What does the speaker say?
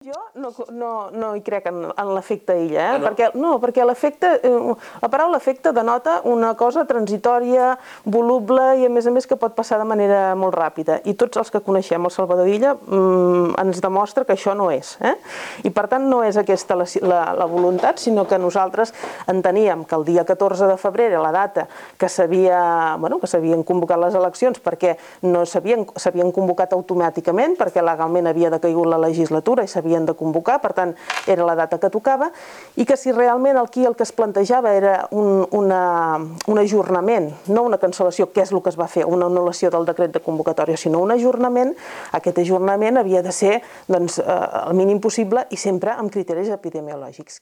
Jo no, no, no hi crec en, en l'efecte illa, eh? Ah, no? perquè, no, perquè l'efecte, eh, la paraula efecte denota una cosa transitòria, voluble i a més a més que pot passar de manera molt ràpida. I tots els que coneixem el Salvador Illa mm, ens demostra que això no és. Eh? I per tant no és aquesta la, la, la voluntat, sinó que nosaltres enteníem que el dia 14 de febrer era la data que s'havia bueno, que s'havien convocat les eleccions perquè no s'havien convocat automàticament, perquè legalment havia decaigut la legislatura i s'havia havien de convocar, per tant, era la data que tocava, i que si realment aquí el que es plantejava era un, una, un ajornament, no una cancel·lació, que és el que es va fer, una anul·lació del decret de convocatòria, sinó un ajornament, aquest ajornament havia de ser doncs, eh, el mínim possible i sempre amb criteris epidemiològics.